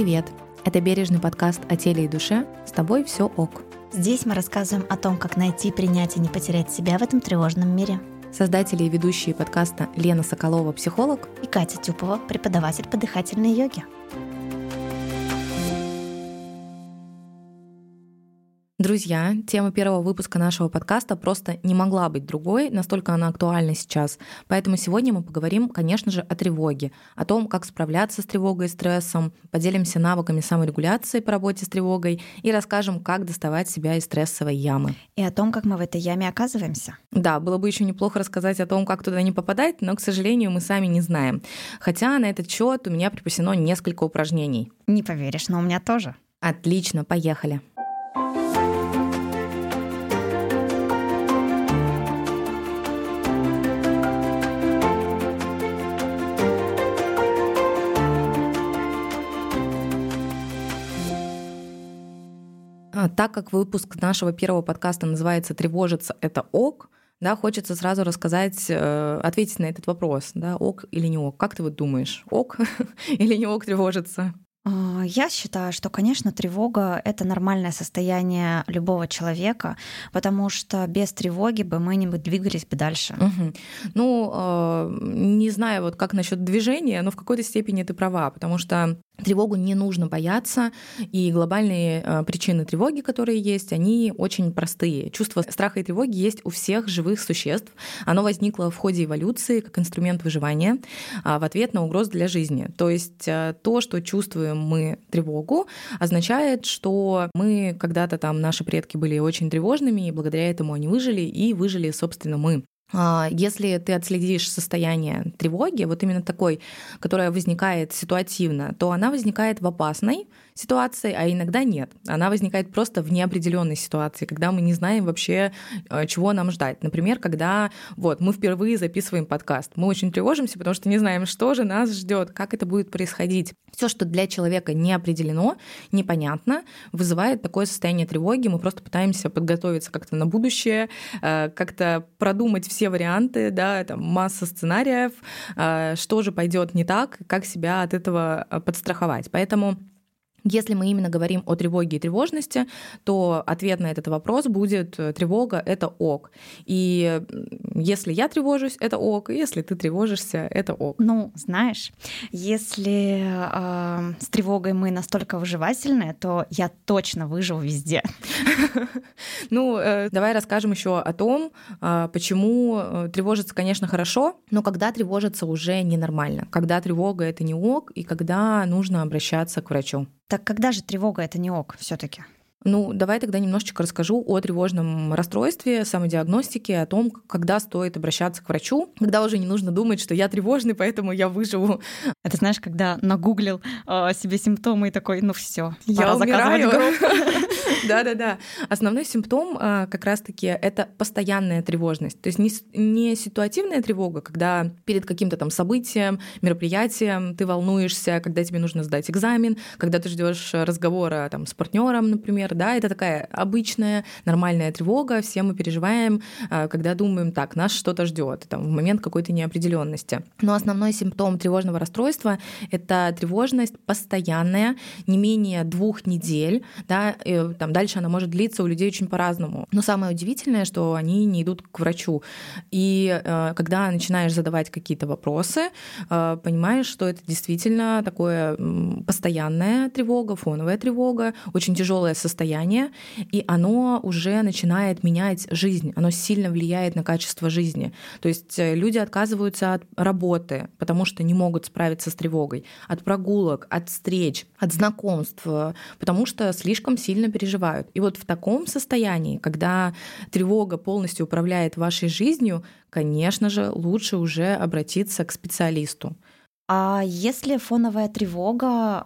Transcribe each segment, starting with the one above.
Привет! Это бережный подкаст о теле и душе. С тобой все ок. Здесь мы рассказываем о том, как найти, принять и не потерять себя в этом тревожном мире. Создатели и ведущие подкаста Лена Соколова, психолог, и Катя Тюпова, преподаватель по дыхательной йоге. Друзья, тема первого выпуска нашего подкаста просто не могла быть другой, настолько она актуальна сейчас. Поэтому сегодня мы поговорим, конечно же, о тревоге, о том, как справляться с тревогой и стрессом, поделимся навыками саморегуляции по работе с тревогой и расскажем, как доставать себя из стрессовой ямы. И о том, как мы в этой яме оказываемся. Да, было бы еще неплохо рассказать о том, как туда не попадать, но, к сожалению, мы сами не знаем. Хотя на этот счет у меня припасено несколько упражнений. Не поверишь, но у меня тоже. Отлично, поехали. А, так как выпуск нашего первого подкаста называется «Тревожиться — это ок», да, хочется сразу рассказать, э, ответить на этот вопрос, да, ок или не ок. Как ты вот думаешь, ок или не ок тревожиться? А, я считаю, что, конечно, тревога — это нормальное состояние любого человека, потому что без тревоги бы мы не двигались бы дальше. Угу. Ну, э, не знаю, вот как насчет движения, но в какой-то степени ты права, потому что Тревогу не нужно бояться, и глобальные э, причины тревоги, которые есть, они очень простые. Чувство страха и тревоги есть у всех живых существ. Оно возникло в ходе эволюции как инструмент выживания а, в ответ на угрозу для жизни. То есть э, то, что чувствуем мы тревогу, означает, что мы когда-то там, наши предки были очень тревожными, и благодаря этому они выжили, и выжили, собственно, мы. А, если ты отследишь состояние тревоги, вот именно такой, которая возникает ситуативно, то она возникает в опасной ситуации, а иногда нет. Она возникает просто в неопределенной ситуации, когда мы не знаем вообще, э, чего нам ждать. Например, когда вот мы впервые записываем подкаст, мы очень тревожимся, потому что не знаем, что же нас ждет, как это будет происходить. Все, что для человека не определено, непонятно, вызывает такое состояние тревоги. Мы просто пытаемся подготовиться как-то на будущее, э, как-то продумать все варианты, да, там масса сценариев, э, что же пойдет не так, как себя от этого подстраховать. Поэтому если мы именно говорим о тревоге и тревожности, то ответ на этот вопрос будет э, тревога — это ок. И если я тревожусь, это ок, и если ты тревожишься, это ок. Ну, знаешь, если э, с тревогой мы настолько выживательные, то я точно выживу везде. Ну, э, давай расскажем еще о том, э, почему тревожиться, конечно, хорошо, но когда тревожиться уже ненормально, когда тревога — это не ок, и когда нужно обращаться к врачу. Так когда же тревога это не ок все-таки? Ну, давай тогда немножечко расскажу о тревожном расстройстве, самодиагностике, о том, когда стоит обращаться к врачу, когда уже не нужно думать, что я тревожный, поэтому я выживу. Это знаешь, когда нагуглил э, себе симптомы и такой, ну все, я умираю. Да-да-да. Основной симптом э, как раз-таки это постоянная тревожность. То есть не, ситуативная тревога, когда перед каким-то там событием, мероприятием ты волнуешься, когда тебе нужно сдать экзамен, когда ты ждешь разговора там с партнером, например, да, это такая обычная нормальная тревога, все мы переживаем, а, когда думаем, так, нас что-то ждет, там, в момент какой-то неопределенности. Но основной симптом тревожного расстройства — это тревожность постоянная, не менее двух недель, да, и, там дальше она может длиться у людей очень по-разному. Но самое удивительное, что они не идут к врачу. И э, когда начинаешь задавать какие-то вопросы, э, понимаешь, что это действительно такое постоянная тревога, фоновая тревога, очень тяжелое состояние и оно уже начинает менять жизнь, оно сильно влияет на качество жизни. То есть э, люди отказываются от работы, потому что не могут справиться с тревогой, от прогулок, от встреч, от знакомств, потому что слишком сильно переживают. И вот в таком состоянии, когда тревога полностью управляет вашей жизнью, конечно же, лучше уже обратиться к специалисту. А если фоновая тревога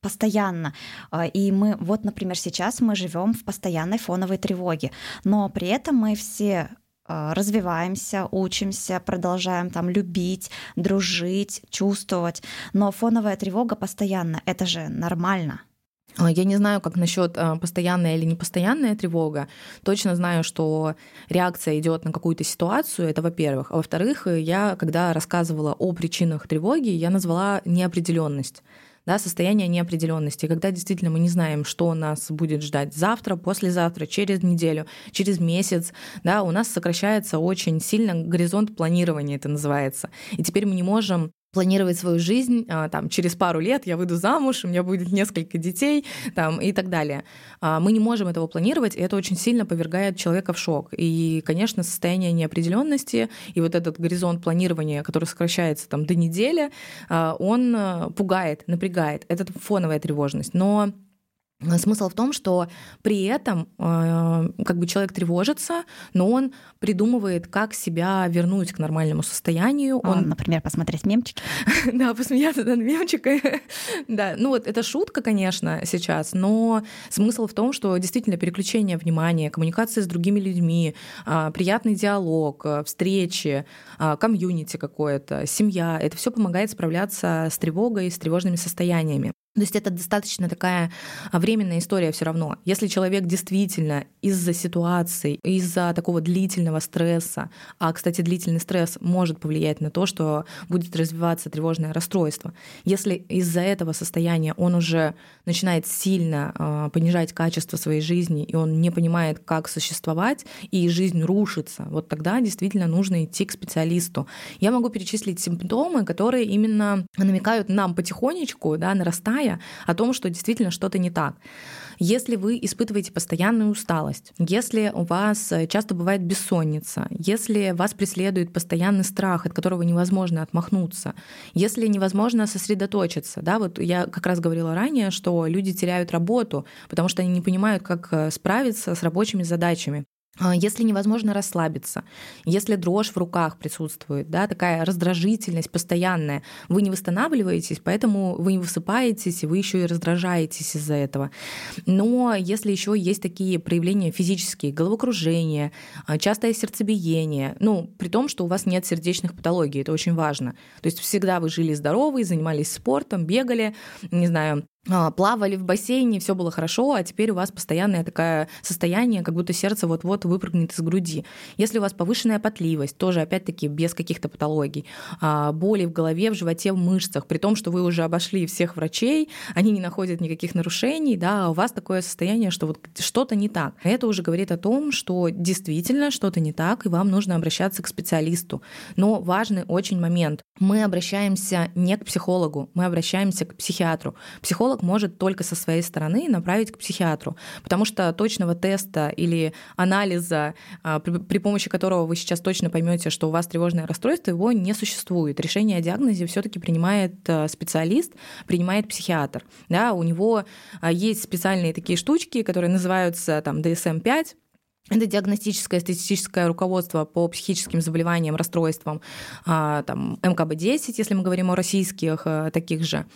постоянно. А, и мы, вот, например, сейчас мы живем в постоянной фоновой тревоге, но при этом мы все а, развиваемся, учимся, продолжаем там любить, дружить, чувствовать. Но фоновая тревога постоянно. Это же нормально. А, я не знаю, как насчет постоянная или непостоянная тревога. Точно знаю, что реакция идет на какую-то ситуацию, это во-первых. А во-вторых, я, когда рассказывала о причинах тревоги, я назвала неопределенность да, состояние неопределенности, когда действительно мы не знаем, что нас будет ждать завтра, послезавтра, через неделю, через месяц, да, у нас сокращается очень сильно горизонт планирования, это называется. И теперь мы не можем планировать свою жизнь, а, там, через пару лет я выйду замуж, у меня будет несколько детей там, и так далее. А, мы не можем этого планировать, и это очень сильно повергает человека в шок. И, конечно, состояние неопределенности и вот этот горизонт планирования, который сокращается там, до недели, а, он пугает, напрягает. Это фоновая тревожность. Но Смысл в том, что при этом э, как бы человек тревожится, но он придумывает, как себя вернуть к нормальному состоянию. Он, он например, посмотреть мемчики. да, посмеяться над мемчикой. да, ну вот это шутка, конечно, сейчас, но смысл в том, что действительно переключение внимания, коммуникация с другими людьми, э, приятный диалог, э, встречи, комьюнити какое-то, семья, это все помогает справляться с тревогой, с тревожными состояниями. То есть это достаточно такая а, временная история все равно. Если человек действительно из-за ситуации, из-за такого длительного стресса, а, кстати, длительный стресс может повлиять на то, что будет развиваться тревожное расстройство. Если из-за этого состояния он уже начинает сильно э, понижать качество своей жизни, и он не понимает, как существовать, и жизнь рушится, вот тогда действительно нужно идти к специалисту. Я могу перечислить симптомы, которые именно намекают нам потихонечку, да, нарастая, понимая о том, что действительно что-то не так. Если вы испытываете постоянную усталость, если у вас э, часто бывает бессонница, если вас преследует постоянный страх, от которого невозможно отмахнуться, если невозможно сосредоточиться, да, вот я как раз говорила ранее, что люди теряют работу, потому что они не понимают, как э, справиться с рабочими задачами. А, если невозможно расслабиться, если дрожь в руках присутствует, да, такая раздражительность постоянная, вы не восстанавливаетесь, поэтому вы не высыпаетесь, и вы еще и раздражаетесь из-за этого. Но если еще есть такие проявления физические, головокружение, а, частое сердцебиение, ну, при том, что у вас нет сердечных патологий, это очень важно. То есть всегда вы жили здоровы, занимались спортом, бегали, не знаю, плавали в бассейне, все было хорошо, а теперь у вас постоянное такое состояние, как будто сердце вот-вот выпрыгнет из груди. Если у вас повышенная потливость, тоже опять-таки без каких-то патологий, а, боли в голове, в животе, в мышцах, при том, что вы уже обошли всех врачей, они не находят никаких нарушений, да, а у вас такое состояние, что вот что-то не так. Это уже говорит о том, что действительно что-то не так, и вам нужно обращаться к специалисту. Но важный очень момент. Мы обращаемся не к психологу, мы обращаемся к психиатру. Психолог психолог может только со своей стороны направить к психиатру, потому что точного теста или анализа, а, при помощи которого вы сейчас точно поймете, что у вас тревожное расстройство, его не существует. Решение о диагнозе все-таки принимает а, специалист, принимает психиатр. Да, у него а, есть специальные такие штучки, которые называются там DSM-5, это диагностическое статистическое руководство по психическим заболеваниям, расстройствам, а, там, МКБ-10, если мы говорим о российских э, таких же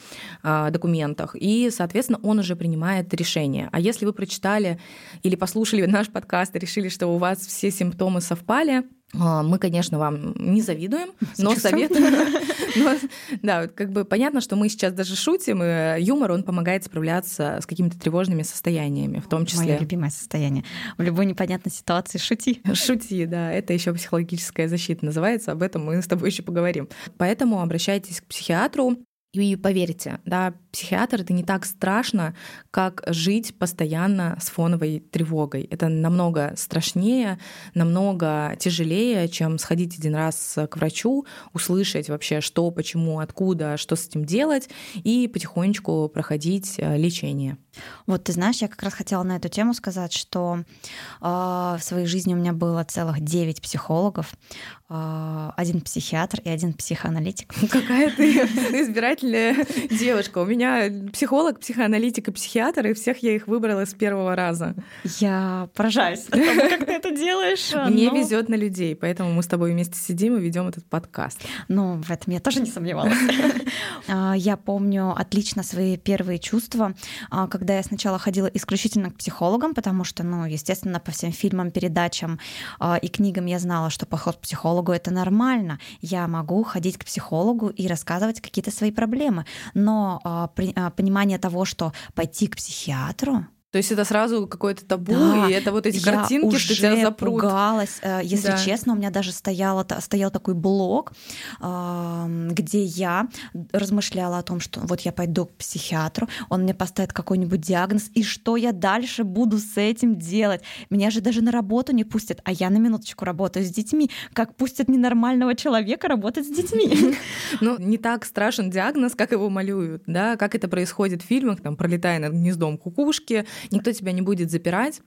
а, документах. И, соответственно, он уже принимает решение. А если вы прочитали или послушали наш подкаст и решили, что у вас все симптомы совпали, мы, конечно, вам не завидуем, но советуем. но, да, как бы понятно, что мы сейчас даже шутим, и юмор, он помогает справляться с какими-то тревожными состояниями, в том числе. Мое любимое состояние. В любой непонятной ситуации шути. Шути, да. Это еще психологическая защита называется. Об этом мы с тобой еще поговорим. Поэтому обращайтесь к психиатру. И поверьте, да, психиатр это не так страшно, как жить постоянно с фоновой тревогой. Это намного страшнее, намного тяжелее, чем сходить один раз к врачу, услышать вообще, что, почему, откуда, что с этим делать, и потихонечку проходить э, лечение. Вот ты знаешь, я как раз хотела на эту тему сказать, что э, в своей жизни у меня было целых 9 психологов, э, один психиатр и один психоаналитик. Какая ты избирательная девушка. У меня психолог, психоаналитик и психиатр, и всех я их выбрала с первого раза. Я поражаюсь, как ты это делаешь. Мне везет на людей, поэтому мы с тобой вместе сидим и ведем этот подкаст. Ну, в этом я тоже не сомневалась. А, я помню отлично свои первые чувства, как когда я сначала ходила исключительно к психологам, потому что, ну, естественно, по всем фильмам, передачам и книгам я знала, что поход к психологу это нормально. Я могу ходить к психологу и рассказывать какие-то свои проблемы. Но понимание того, что пойти к психиатру То есть это сразу какое-то табу, да, и это вот эти картинки, что тебя запрут. пугалась. Э, если да. честно, у меня даже стоял, стоял такой блог, где я размышляла о том, что вот я пойду к психиатру, он мне поставит какой-нибудь диагноз, и что я дальше буду с этим делать? Меня же даже на работу не пустят, а я на минуточку работаю с детьми. Как пустят ненормального человека работать с детьми? Ну, не так страшен диагноз, как его малюют, да, как это происходит в фильмах, там, пролетая над гнездом кукушки, никто тебя не будет запирать.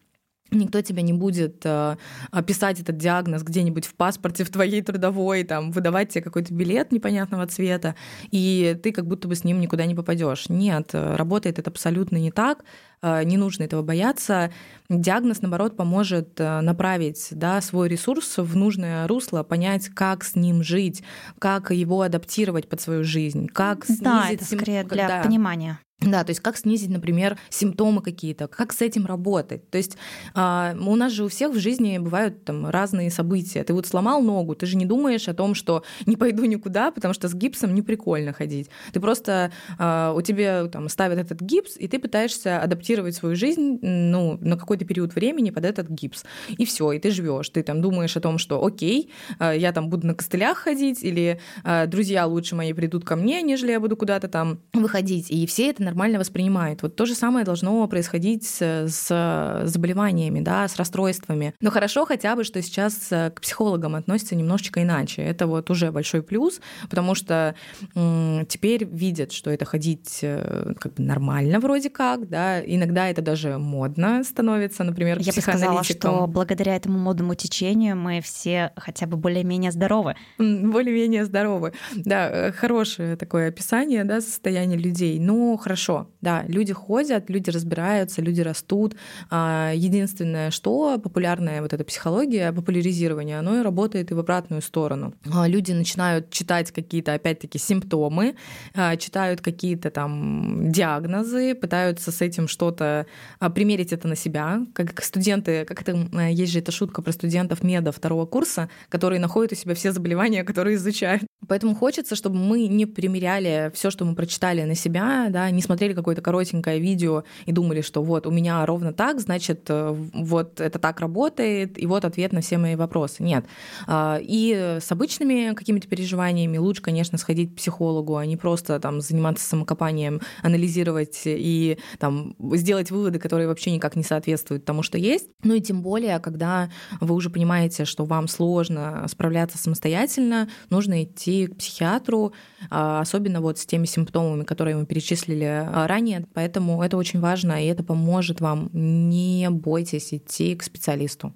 Никто тебя не будет э, писать этот диагноз где-нибудь в паспорте в твоей трудовой, там, выдавать тебе какой-то билет непонятного цвета, и ты как будто бы с ним никуда не попадешь. Нет, э, работает это абсолютно не так, э, не нужно этого бояться. Диагноз, наоборот, поможет э, направить да, свой ресурс в нужное русло, понять, как с ним жить, как его адаптировать под свою жизнь, как снизить... Да, это скорее для да. понимания. Да, то есть как снизить, например, симптомы какие-то, как с этим работать. То есть э, у нас же у всех в жизни бывают там разные события. Ты вот сломал ногу, ты же не думаешь о том, что не пойду никуда, потому что с гипсом не прикольно ходить. Ты просто э, у тебя там ставят этот гипс, и ты пытаешься адаптировать свою жизнь ну, на какой-то период времени под этот гипс. И все, и ты живешь. Ты там думаешь о том, что окей, э, я там буду на костылях ходить, или э, друзья лучше мои придут ко мне, нежели я буду куда-то там выходить. И все это нормально воспринимает. Вот то же самое должно происходить с, заболеваниями, да, с расстройствами. Но хорошо хотя бы, что сейчас э, к психологам относятся немножечко иначе. Это вот уже большой плюс, потому что теперь видят, что это ходить э, как бы нормально вроде как, да, иногда это даже модно становится, например, Я бы сказала, что благодаря этому модному течению мы все хотя бы более-менее здоровы. Более-менее здоровы. Да, э, хорошее такое описание, да, состояния людей. Но хорошо хорошо, да, люди ходят, люди разбираются, люди растут. А, единственное, что популярная вот эта психология, популяризирование, оно и работает и в обратную сторону. А, люди начинают читать какие-то, опять-таки, симптомы, а, читают какие-то там диагнозы, пытаются с этим что-то примерить это на себя, как студенты, как это, есть же эта шутка про студентов меда второго курса, которые находят у себя все заболевания, которые изучают. Поэтому хочется, чтобы мы не примеряли все, что мы прочитали на себя, да, не смотрели какое-то коротенькое видео и думали, что вот у меня ровно так, значит, э, вот это так работает, и вот ответ на все мои вопросы. Нет. А, и с обычными какими-то переживаниями лучше, конечно, сходить к психологу, а не просто там заниматься самокопанием, анализировать и там сделать выводы, которые вообще никак не соответствуют тому, что есть. Ну и тем более, когда вы уже понимаете, что вам сложно справляться самостоятельно, нужно идти к психиатру, а, особенно вот с теми симптомами, которые мы перечислили а, ранее. Поэтому это очень важно, и это поможет вам. Не бойтесь идти к специалисту.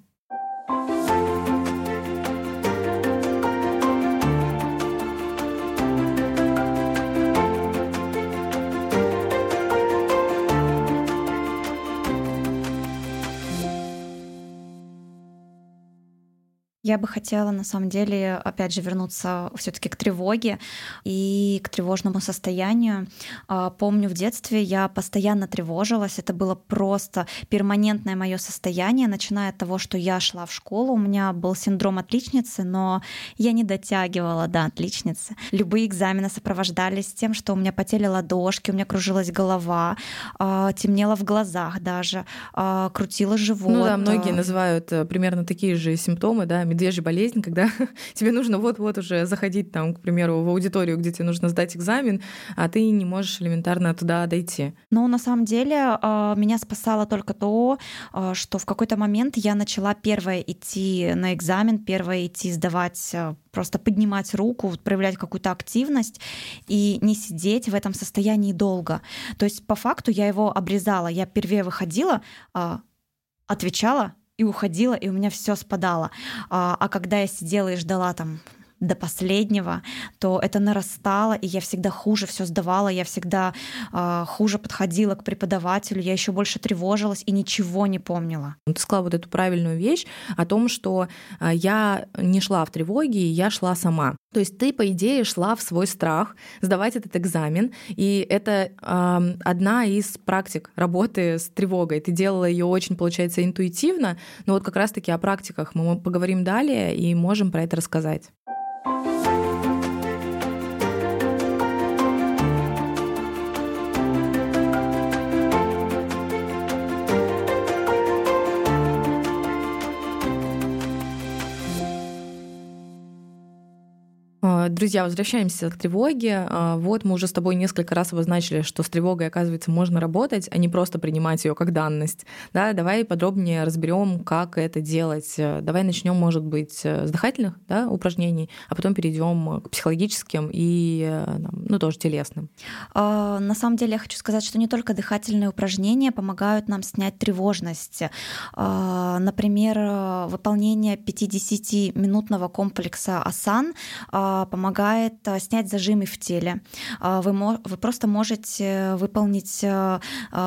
Я бы хотела, на самом деле, опять же, вернуться все-таки к тревоге и к тревожному состоянию. А, помню, в детстве я постоянно тревожилась. Это было просто перманентное мое состояние, начиная от того, что я шла в школу. У меня был синдром отличницы, но я не дотягивала до отличницы. Любые экзамены сопровождались тем, что у меня потели ладошки, у меня кружилась голова, а, темнело в глазах даже, а, крутило живот. Ну да, многие называют э, примерно такие же симптомы, да, медвежья болезнь, когда тебе нужно вот-вот уже заходить там, к примеру, в аудиторию, где тебе нужно сдать экзамен, а ты не можешь элементарно туда дойти. Но на самом деле а, меня спасало только то, а, что в какой-то момент я начала первая идти на экзамен, первая идти сдавать а, просто поднимать руку, проявлять какую-то активность и не сидеть в этом состоянии долго. То есть по факту я его обрезала. Я впервые выходила, отвечала, и уходила, и у меня все спадало. А, а когда я сидела и ждала там до последнего, то это нарастало, и я всегда хуже все сдавала, я всегда э, хуже подходила к преподавателю, я еще больше тревожилась и ничего не помнила. Ты сказала вот эту правильную вещь о том, что э, я не шла в тревоге, я шла сама. То есть ты, по идее, шла в свой страх сдавать этот экзамен, и это э, одна из практик работы с тревогой. Ты делала ее очень, получается, интуитивно, но вот как раз-таки о практиках мы поговорим далее и можем про это рассказать. Друзья, возвращаемся к тревоге. А, вот мы уже с тобой несколько раз обозначили, что с тревогой, оказывается, можно работать, а не просто принимать ее как данность. Да, давай подробнее разберем, как это делать. Давай начнем, может быть, с дыхательных да, упражнений, а потом перейдем к психологическим и ну, тоже телесным. А, на самом деле я хочу сказать, что не только дыхательные упражнения помогают нам снять тревожность. А, например, выполнение 50-минутного комплекса асан а, помогает снять зажимы в теле. Вы, вы просто можете выполнить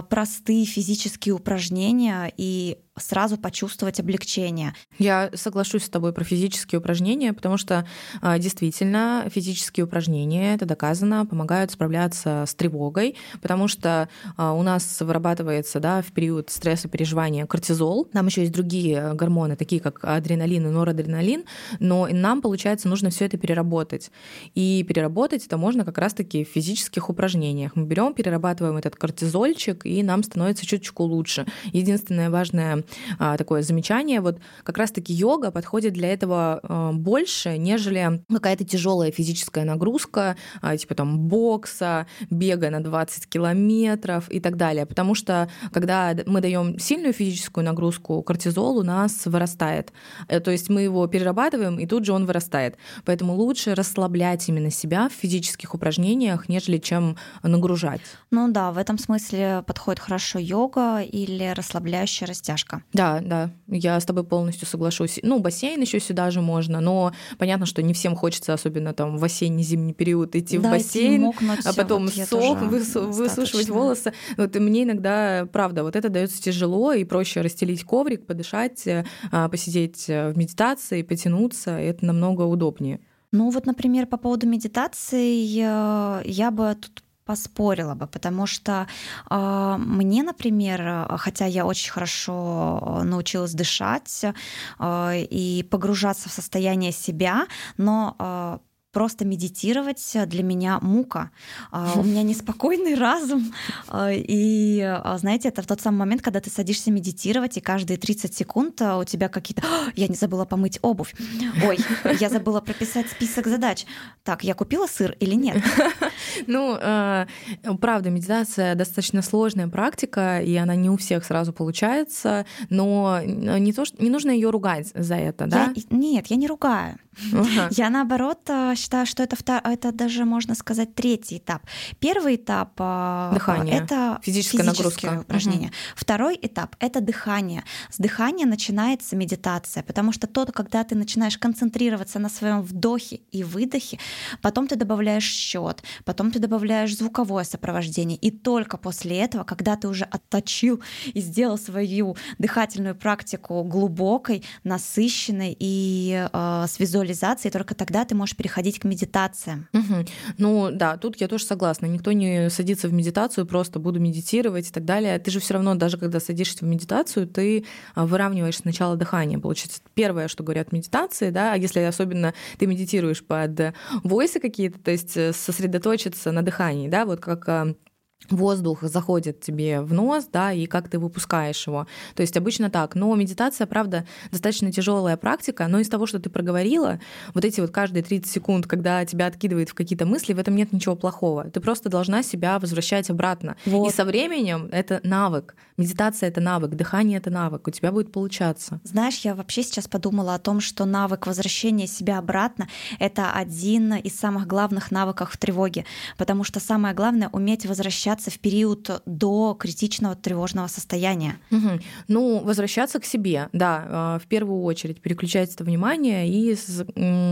простые физические упражнения и сразу почувствовать облегчение. Я соглашусь с тобой про физические упражнения, потому что а, действительно физические упражнения, это доказано, помогают справляться с тревогой, потому что а, у нас вырабатывается да, в период стресса переживания кортизол. Там еще есть другие гормоны, такие как адреналин и норадреналин, но нам, получается, нужно все это переработать. И переработать это можно как раз-таки в физических упражнениях. Мы берем, перерабатываем этот кортизольчик, и нам становится чуточку лучше. Единственное важное а, такое замечание. Вот как раз-таки йога подходит для этого а, больше, нежели какая-то тяжелая физическая нагрузка, а, типа там бокса, бега на 20 километров и так далее. Потому что когда мы даем сильную физическую нагрузку, кортизол у нас вырастает. Э, то есть мы его перерабатываем, и тут же он вырастает. Поэтому лучше расслаблять именно себя в физических упражнениях, нежели чем нагружать. Ну да, в этом смысле подходит хорошо йога или расслабляющая растяжка речка. Да, да, я с тобой полностью соглашусь. Ну, бассейн еще сюда же можно, но понятно, что не всем хочется, особенно там в осенне-зимний период, идти да, в бассейн, мокнуть, а потом вот сок, высу- высушивать волосы. Вот и мне иногда, правда, вот это дается тяжело, и проще расстелить коврик, подышать, а, посидеть в медитации, потянуться, это намного удобнее. Ну вот, например, по поводу медитации я бы тут поспорила бы, потому что э, мне, например, хотя я очень хорошо научилась дышать э, и погружаться в состояние себя, но э, просто медитировать для меня мука. А, у меня неспокойный разум. А, и, а, знаете, это в тот самый момент, когда ты садишься медитировать, и каждые 30 секунд у тебя какие-то... Я не забыла помыть обувь. Ой, я забыла прописать список задач. Так, я купила сыр или нет? Ну, правда, медитация достаточно сложная практика, и она не у всех сразу получается, но не то, что не нужно ее ругать за это, да? нет, я не ругаю. Я наоборот считаю, что это, втор... это даже, можно сказать, третий этап. Первый этап а, дыхание. это физическая нагрузка. упражнение. Угу. Второй этап это дыхание. С дыхания начинается медитация, потому что то, когда ты начинаешь концентрироваться на своем вдохе и выдохе, потом ты добавляешь счет, потом ты добавляешь звуковое сопровождение, и только после этого, когда ты уже отточил и сделал свою дыхательную практику глубокой, насыщенной и э, с визуализацией, только тогда ты можешь переходить к медитациям. Угу. Ну да, тут я тоже согласна. Никто не садится в медитацию, просто буду медитировать и так далее. Ты же все равно, даже когда садишься в медитацию, ты а, выравниваешь сначала дыхание. Получается, первое, что говорят медитации, да, а если особенно ты медитируешь под войсы какие-то, то есть э, сосредоточиться на дыхании, да, вот как а, воздух заходит тебе в нос, да, и как ты выпускаешь его. То есть обычно так. Но медитация, правда, достаточно тяжелая практика, но из того, что ты проговорила, вот эти вот каждые 30 секунд, когда тебя откидывает в какие-то мысли, в этом нет ничего плохого. Ты просто должна себя возвращать обратно. Вот. И со временем это навык. Медитация — это навык, дыхание — это навык. У тебя будет получаться. Знаешь, я вообще сейчас подумала о том, что навык возвращения себя обратно — это один из самых главных навыков в тревоге, потому что самое главное — уметь возвращаться возвращаться в период до критичного тревожного состояния? Угу. Ну, возвращаться к себе, да, а, в первую очередь, переключать это внимание и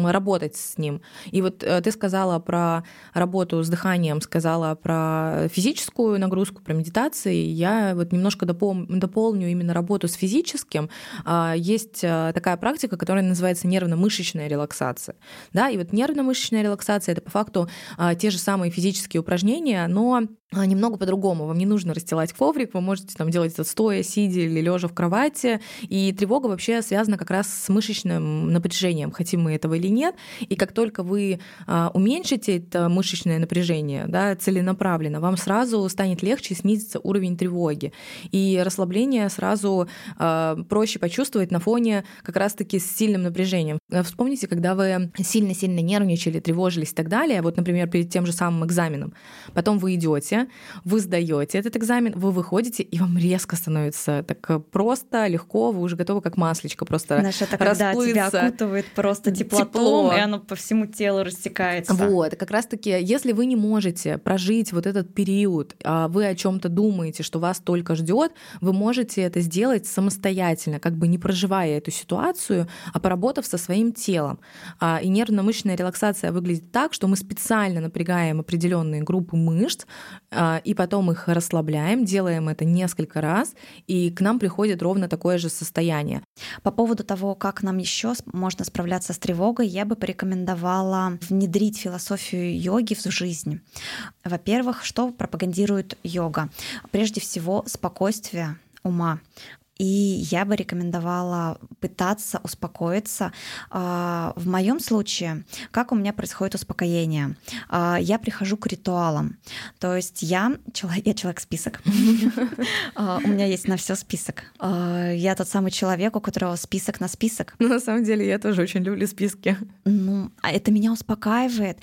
работать с ним. И вот э, ты сказала про работу с дыханием, сказала про физическую нагрузку, про медитации. Я вот немножко дополню именно работу с физическим. А, есть э, такая практика, которая называется нервно-мышечная релаксация. Да, и вот нервно-мышечная релаксация — это по факту а, те же самые физические упражнения, но немного по-другому. Вам не нужно расстилать коврик, вы можете там делать это стоя, сидя или лежа в кровати. И тревога вообще связана как раз с мышечным напряжением, хотим мы этого или нет. И как только вы а, уменьшите это мышечное напряжение да, целенаправленно, вам сразу станет легче снизится уровень тревоги. И расслабление сразу а, проще почувствовать на фоне как раз-таки с сильным напряжением. Вспомните, когда вы сильно-сильно нервничали, тревожились и так далее, вот, например, перед тем же самым экзаменом, потом вы идете, вы сдаете этот экзамен, вы выходите, и вам резко становится так просто, легко, вы уже готовы как маслечко просто Знаешь, это когда тебя окутывает просто теплотом, Тепло. и оно по всему телу растекается. Вот, как раз-таки, если вы не можете прожить вот этот период, а вы о чем то думаете, что вас только ждет, вы можете это сделать самостоятельно, как бы не проживая эту ситуацию, а поработав со своим телом. А, и нервно-мышечная релаксация выглядит так, что мы специально напрягаем определенные группы мышц, а, и потом их расслабляем, делаем это несколько раз, и к нам приходит ровно такое же состояние. По поводу того, как нам еще можно справляться с тревогой, я бы порекомендовала внедрить философию йоги в жизнь. Во-первых, что пропагандирует йога? Прежде всего, спокойствие ума. И я бы рекомендовала пытаться успокоиться. А, в моем случае, как у меня происходит успокоение? А, я прихожу к ритуалам. То есть я человек, я человек-список. А, у меня есть на все список. Я тот самый человек, у которого список на список. Ну, на самом деле, я тоже очень люблю списки. Ну, а это меня успокаивает.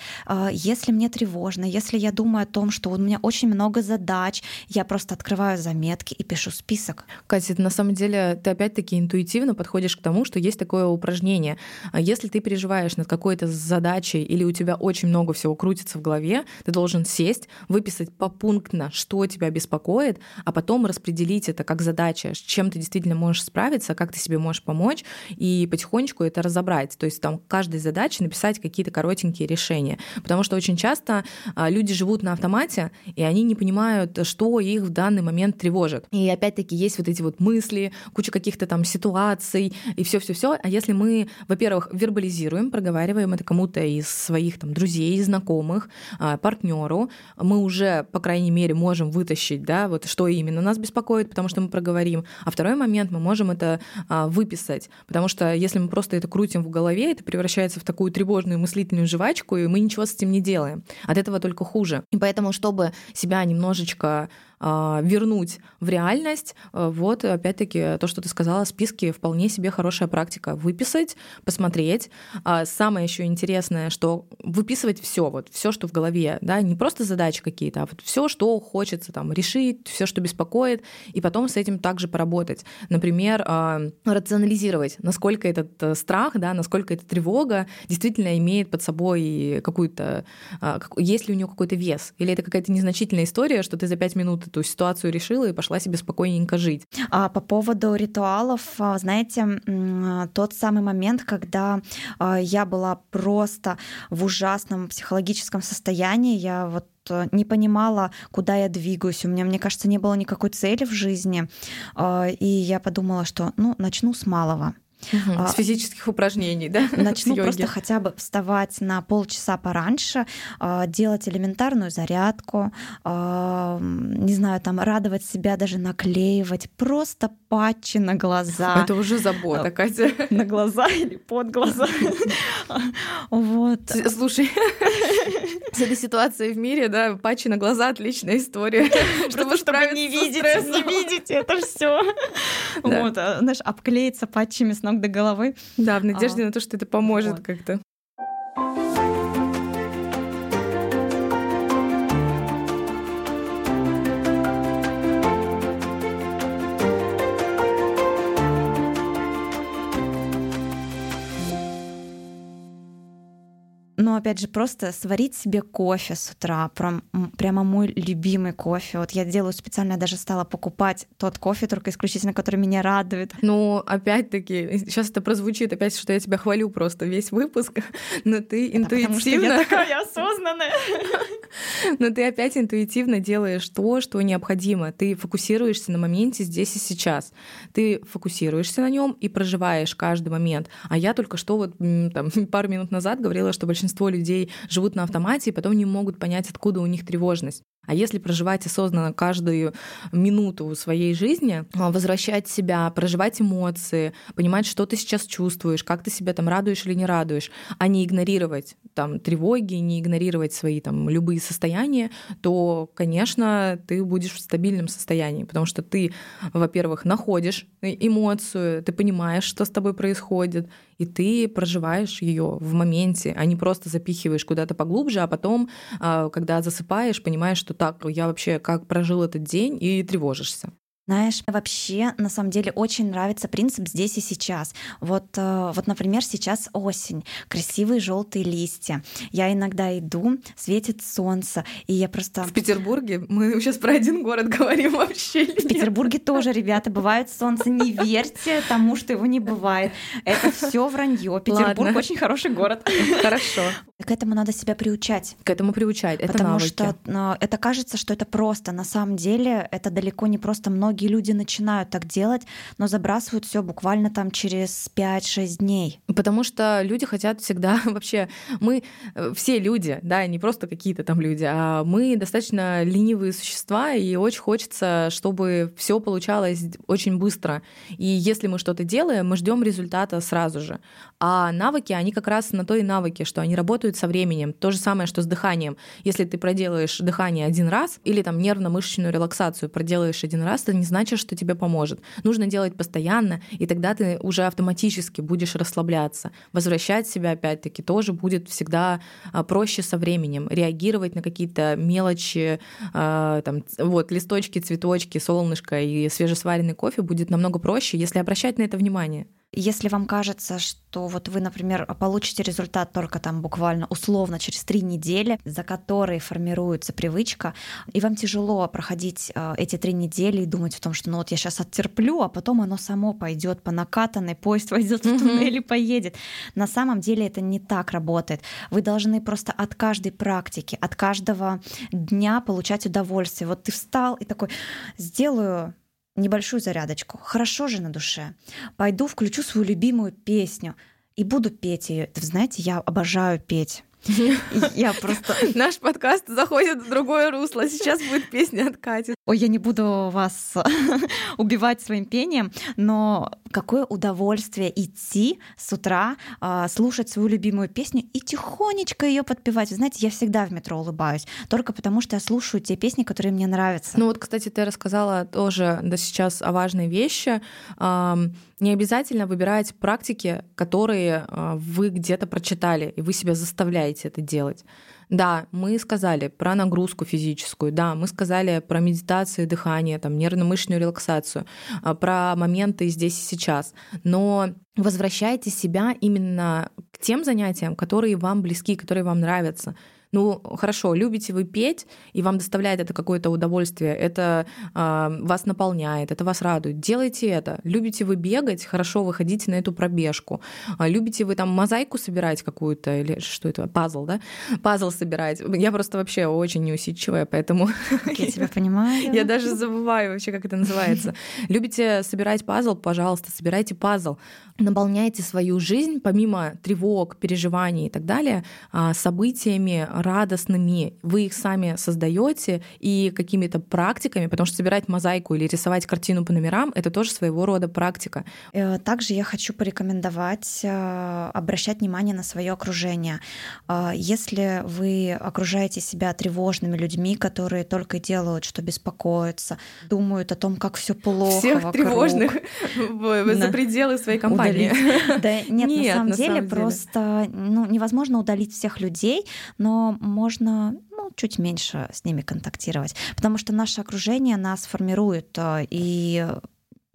Если мне тревожно, если я думаю о том, что у меня очень много задач, я просто открываю заметки и пишу список. Катя, на самом деле ты опять-таки интуитивно подходишь к тому, что есть такое упражнение. А если ты переживаешь над какой-то задачей или у тебя очень много всего крутится в голове, ты должен сесть, выписать попунктно, что тебя беспокоит, а потом распределить это как задача, с чем ты действительно можешь справиться, как ты себе можешь помочь, и потихонечку это разобрать. То есть там каждой задаче написать какие-то коротенькие решения. Потому что очень часто а, люди живут на автомате, и они не понимают, что их в данный момент тревожит. И опять-таки есть вот эти вот мысли, мысли, куча каких-то там ситуаций и все-все-все. А если мы, во-первых, вербализируем, проговариваем это кому-то из своих там друзей, знакомых, а, партнеру, мы уже, по крайней мере, можем вытащить, да, вот что именно нас беспокоит, потому что мы проговорим. А второй момент, мы можем это а, выписать, потому что если мы просто это крутим в голове, это превращается в такую тревожную мыслительную жвачку, и мы ничего с этим не делаем. От этого только хуже. И поэтому, чтобы себя немножечко вернуть в реальность. А, вот, опять-таки, то, что ты сказала, списки вполне себе хорошая практика. Выписать, посмотреть. А, самое еще интересное, что выписывать все, вот все, что в голове, да, не просто задачи какие-то, а вот все, что хочется там решить, все, что беспокоит, и потом с этим также поработать. Например, рационализировать, насколько этот э, страх, да, насколько эта тревога действительно имеет под собой какую-то, есть ли у нее какой-то вес, или это какая-то незначительная история, что ты за пять минут эту ситуацию решила и пошла себе спокойненько жить. А по поводу ритуалов, а, знаете, тот самый момент, когда а, я была просто в ужасном психологическом состоянии, я вот э, не понимала, куда я двигаюсь. У меня, мне кажется, не было никакой цели в жизни. А, и я подумала, что ну, начну с малого. Угу, с физических упражнений, да? Начну просто хотя бы вставать на полчаса пораньше, а, делать элементарную зарядку, а, не знаю, там радовать себя, даже наклеивать, просто патчи на глаза. Это уже забота, а, Катя. На глаза или под глаза. Вот. Слушай, с этой ситуацией в мире, да, патчи на глаза отличная история. Чтобы не видеть, не видеть это все. Вот, знаешь, обклеиться патчами с ног до головы. Да, в надежде а, на то, что это поможет вот. как-то. Опять же, просто сварить себе кофе с утра, прям, прямо мой любимый кофе. Вот я делаю специально, даже стала покупать тот кофе, только исключительно, который меня радует. Ну, опять-таки, сейчас это прозвучит опять, что я тебя хвалю просто весь выпуск, но ты интуитивно... Потому что я такая осознанная. Но ты опять интуитивно делаешь то, что необходимо. Ты фокусируешься на моменте здесь и сейчас. Ты фокусируешься на нем и проживаешь каждый момент. А я только что вот там, пару минут назад говорила, что большинство людей живут на автомате и потом не могут понять, откуда у них тревожность. А если проживать осознанно каждую минуту своей жизни, а, возвращать себя, проживать эмоции, понимать, что ты сейчас чувствуешь, как ты себя там радуешь или не радуешь, а не игнорировать там тревоги, не игнорировать свои там любые состояния, то, конечно, ты будешь в стабильном состоянии, потому что ты, во-первых, находишь эмоцию, ты понимаешь, что с тобой происходит, и ты проживаешь ее в моменте, а не просто запихиваешь куда-то поглубже, а потом, а, когда засыпаешь, понимаешь, что так, я вообще как прожил этот день, и тревожишься. Знаешь, вообще, на самом деле, очень нравится принцип здесь и сейчас. Вот, э, вот например, сейчас осень, красивые желтые листья. Я иногда иду, светит солнце, и я просто... В Петербурге? Мы сейчас про один город говорим вообще. В Петербурге тоже, ребята, бывает солнце. Не верьте тому, что его не бывает. Это все вранье. Петербург Ладно. очень хороший город. Хорошо. К этому надо себя приучать. К этому приучать. Это Потому навыки. что э, это кажется, что это просто. На самом деле это далеко не просто. Многие люди начинают так делать, но забрасывают все буквально там через 5-6 дней. Потому что люди хотят всегда вообще... Мы э, все люди, да, не просто какие-то там люди, а мы достаточно ленивые существа, и очень хочется, чтобы все получалось очень быстро. И если мы что-то делаем, мы ждем результата сразу же. А навыки, они как раз на то и навыки, что они работают со временем. То же самое, что с дыханием. Если ты проделаешь дыхание один раз или там нервно-мышечную релаксацию проделаешь один раз, это не значит, что тебе поможет. Нужно делать постоянно, и тогда ты уже автоматически будешь расслабляться. Возвращать себя опять-таки тоже будет всегда а, проще со временем. Реагировать на какие-то мелочи, а, там, вот, листочки, цветочки, солнышко и свежесваренный кофе будет намного проще, если обращать на это внимание. Если вам кажется, что вот вы, например, получите результат только там буквально условно через три недели, за которые формируется привычка, и вам тяжело проходить э, эти три недели и думать о том, что ну вот я сейчас оттерплю, а потом оно само пойдет по накатанной, поезд войдет в туннель и поедет. На самом деле это не так работает. Вы должны просто от каждой практики, от каждого дня получать удовольствие. Вот ты встал и такой, сделаю небольшую зарядочку. Хорошо же на душе. Пойду включу свою любимую песню и буду петь ее. Вы знаете, я обожаю петь. Я просто... Наш подкаст заходит в другое русло. Сейчас будет песня от Кати. Ой, я не буду вас убивать своим пением, но какое удовольствие идти с утра, а, слушать свою любимую песню и тихонечко ее подпевать. Вы знаете, я всегда в метро улыбаюсь, только потому что я слушаю те песни, которые мне нравятся. Ну вот, кстати, ты рассказала тоже да, сейчас о важной вещи. Не обязательно выбирать практики, которые а, вы где-то прочитали, и вы себя заставляете это делать. Да, мы сказали про нагрузку физическую, да, мы сказали про медитацию, дыхание, там, нервно-мышечную релаксацию, а, про моменты здесь и сейчас. Но возвращайте себя именно к тем занятиям, которые вам близки, которые вам нравятся. Ну, хорошо, любите вы петь, и вам доставляет это какое-то удовольствие, это э, вас наполняет, это вас радует. Делайте это. Любите вы бегать, хорошо, выходите на эту пробежку. А, любите вы там мозаику собирать какую-то, или что это, пазл, да? Пазл собирать. Я просто вообще очень неусидчивая, поэтому... Я тебя понимаю. Я даже забываю вообще, как это называется. Любите собирать пазл, пожалуйста, собирайте пазл наполняйте свою жизнь, помимо тревог, переживаний и так далее, а, событиями радостными. Вы их сами создаете и какими-то практиками, потому что собирать мозаику или рисовать картину по номерам — это тоже своего рода практика. Э, также я хочу порекомендовать э, обращать внимание на свое окружение. Э, если вы окружаете себя тревожными людьми, которые только делают, что беспокоятся, думают о том, как все плохо Всех вокруг. тревожных за пределы своей компании удалить. Да нет, нет, на самом на деле самом просто деле. ну, невозможно удалить всех людей, но можно ну, чуть меньше с ними контактировать, потому что наше окружение нас формирует, э, и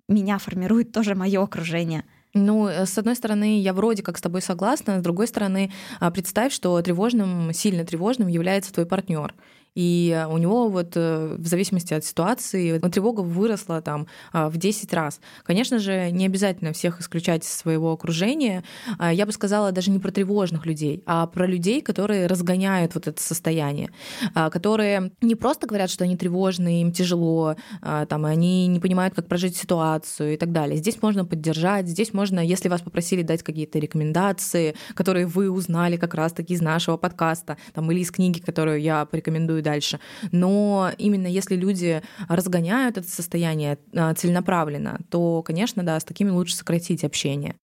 меня формирует тоже мое окружение. Ну, э, с одной стороны, я вроде как с тобой согласна, с другой стороны, а, представь, что тревожным, сильно тревожным является твой партнер. И у него вот э, в зависимости от ситуации тревога выросла там а, в 10 раз. Конечно же, не обязательно всех исключать из своего окружения. А, я бы сказала даже не про тревожных людей, а про людей, которые разгоняют вот это состояние, а, которые не просто говорят, что они тревожные, им тяжело, там, они не понимают, как прожить ситуацию и так далее. Здесь можно поддержать, здесь можно, если вас попросили дать какие-то рекомендации, которые вы узнали как раз-таки из нашего подкаста, там, или из книги, которую я порекомендую дальше. Но именно если люди разгоняют это состояние а, целенаправленно, то, конечно, да, с такими лучше сократить общение.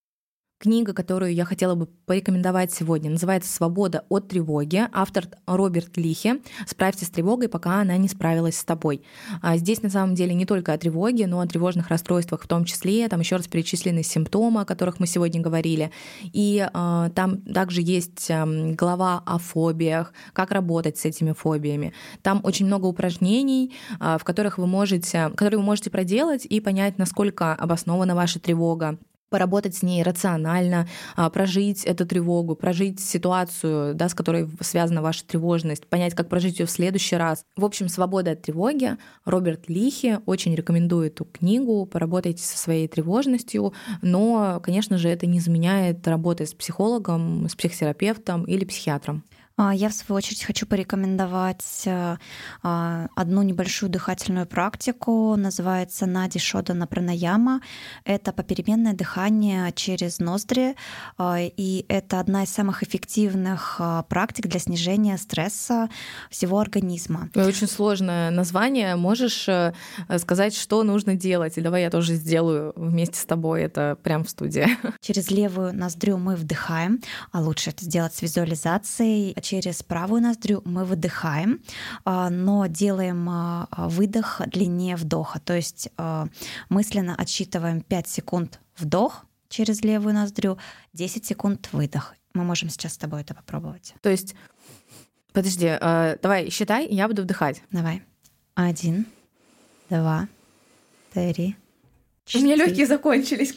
Книга, которую я хотела бы порекомендовать сегодня, называется «Свобода от тревоги». Автор Роберт Лихе. «Справься с тревогой, пока она не справилась с тобой». А здесь на самом деле не только о тревоге, но о тревожных расстройствах в том числе. Там еще раз перечислены симптомы, о которых мы сегодня говорили. И э, там также есть э, глава о фобиях, как работать с этими фобиями. Там очень много упражнений, э, в которых вы можете, которые вы можете проделать и понять, насколько обоснована ваша тревога поработать с ней рационально, а, прожить эту тревогу, прожить ситуацию, да, с которой связана ваша тревожность, понять, как прожить ее в следующий раз. В общем, «Свобода от тревоги» Роберт Лихи очень рекомендует эту книгу, поработайте со своей тревожностью, но, конечно же, это не заменяет работы с психологом, с психотерапевтом или психиатром. А, я, в свою очередь, хочу порекомендовать э, а, одну небольшую дыхательную практику. Называется Нади Шодана Пранаяма. Это попеременное дыхание через ноздри. А, и это одна из самых эффективных практик для снижения стресса всего организма. Очень сложное название. Можешь э, сказать, что нужно делать? И давай я тоже сделаю вместе с тобой это прямо в студии. Через левую ноздрю мы вдыхаем, а лучше это сделать с визуализацией через правую ноздрю мы выдыхаем, а, но делаем а, выдох длиннее вдоха. То есть а, мысленно отсчитываем 5 секунд вдох через левую ноздрю, 10 секунд выдох. Мы можем сейчас с тобой это попробовать. То есть, подожди, давай считай, я буду вдыхать. Давай. Один, два, три, у меня легкие закончились.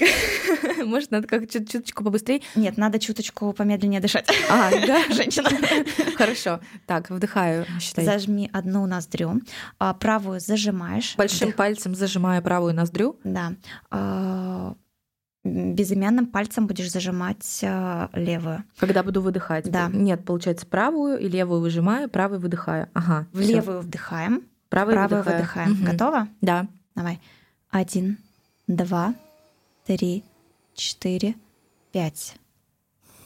Может, надо как чуть чуточку побыстрее? Нет, надо чуточку помедленнее дышать. А, да, женщина. Хорошо. Так, вдыхаю, считай. Зажми одну ноздрю, а правую зажимаешь. Большим Вдых. пальцем зажимаю правую ноздрю. Да. А, безымянным пальцем будешь зажимать а, левую. Когда буду выдыхать? Да. Нет, получается, правую и левую выжимаю, правую выдыхаю. Ага. В левую вдыхаем, правую, правую выдыхаю. выдыхаем. Угу. Готово? Да. Давай. Один, два, три, четыре, пять.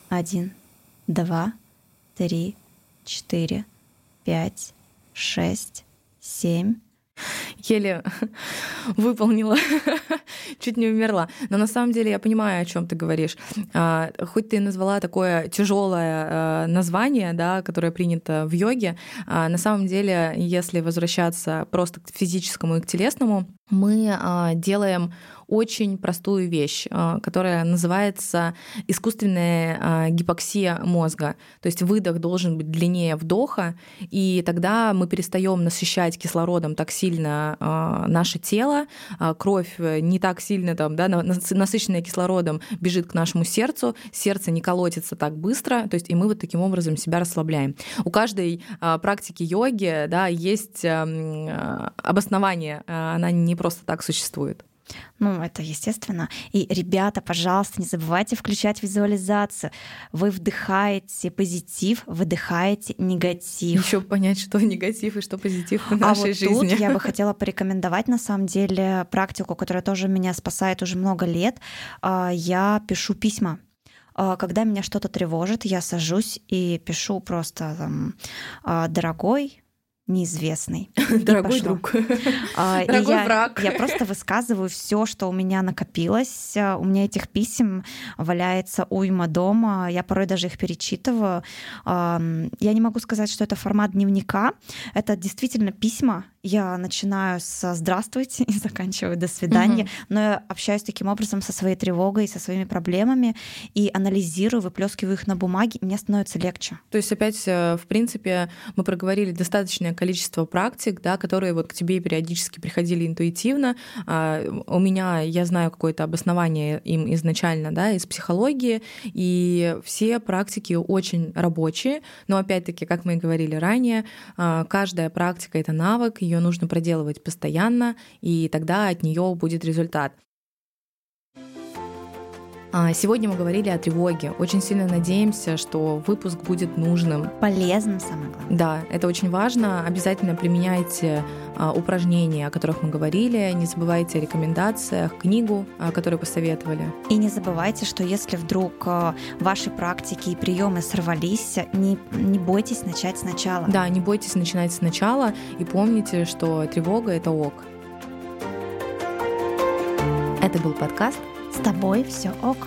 Один, два, три, четыре, пять, шесть, семь. Еле выполнила, чуть не умерла. Но на самом деле я понимаю, о чем ты говоришь. А, хоть ты назвала такое тяжелое а, название, да, которое принято в йоге, а, на самом деле, если возвращаться просто к физическому и к телесному, мы делаем очень простую вещь, а, которая называется искусственная а, гипоксия мозга. То есть выдох должен быть длиннее вдоха, и тогда мы перестаем насыщать кислородом так сильно а, наше тело, кровь не так сильно там, да, насыщенная кислородом бежит к нашему сердцу, сердце не колотится так быстро, то есть и мы вот таким образом себя расслабляем. У каждой практики йоги да, есть обоснование, она не просто так существует. Ну, это естественно. И, ребята, пожалуйста, не забывайте включать визуализацию. Вы вдыхаете позитив, выдыхаете негатив. Еще понять, что негатив и что позитив в нашей а вот жизни. Тут я бы хотела порекомендовать, на самом деле, практику, которая тоже меня спасает уже много лет. А, я пишу письма а, когда меня что-то тревожит, я сажусь и пишу просто там, «А, дорогой, неизвестный. Дорогой друг. А, Дорогой я, враг. Я просто высказываю все, что у меня накопилось. У меня этих писем валяется уйма дома. Я порой даже их перечитываю. Я не могу сказать, что это формат дневника. Это действительно письма, я начинаю со «здравствуйте» и заканчиваю «до свидания», угу. но я общаюсь таким образом со своей тревогой, со своими проблемами и анализирую, выплескиваю их на бумаге, и мне становится легче. То есть опять, э, в принципе, мы проговорили достаточное количество практик, да, которые вот к тебе периодически приходили интуитивно. А, у меня, я знаю какое-то обоснование им изначально, да, из психологии, и все практики очень рабочие, но опять-таки, как мы и говорили ранее, а, каждая практика — это навык, ее нужно проделывать постоянно, и тогда от нее будет результат. А, сегодня мы говорили о тревоге. Очень сильно надеемся, что выпуск будет нужным. Полезным, самое главное. Да, это очень важно. Обязательно применяйте а, упражнения, о которых мы говорили. Не забывайте о рекомендациях, книгу, а, которую посоветовали. И не забывайте, что если вдруг ваши практики и приемы сорвались, не, не бойтесь начать сначала. Да, не бойтесь начинать сначала и помните, что тревога — это ок. Это был подкаст «С тобой все ок».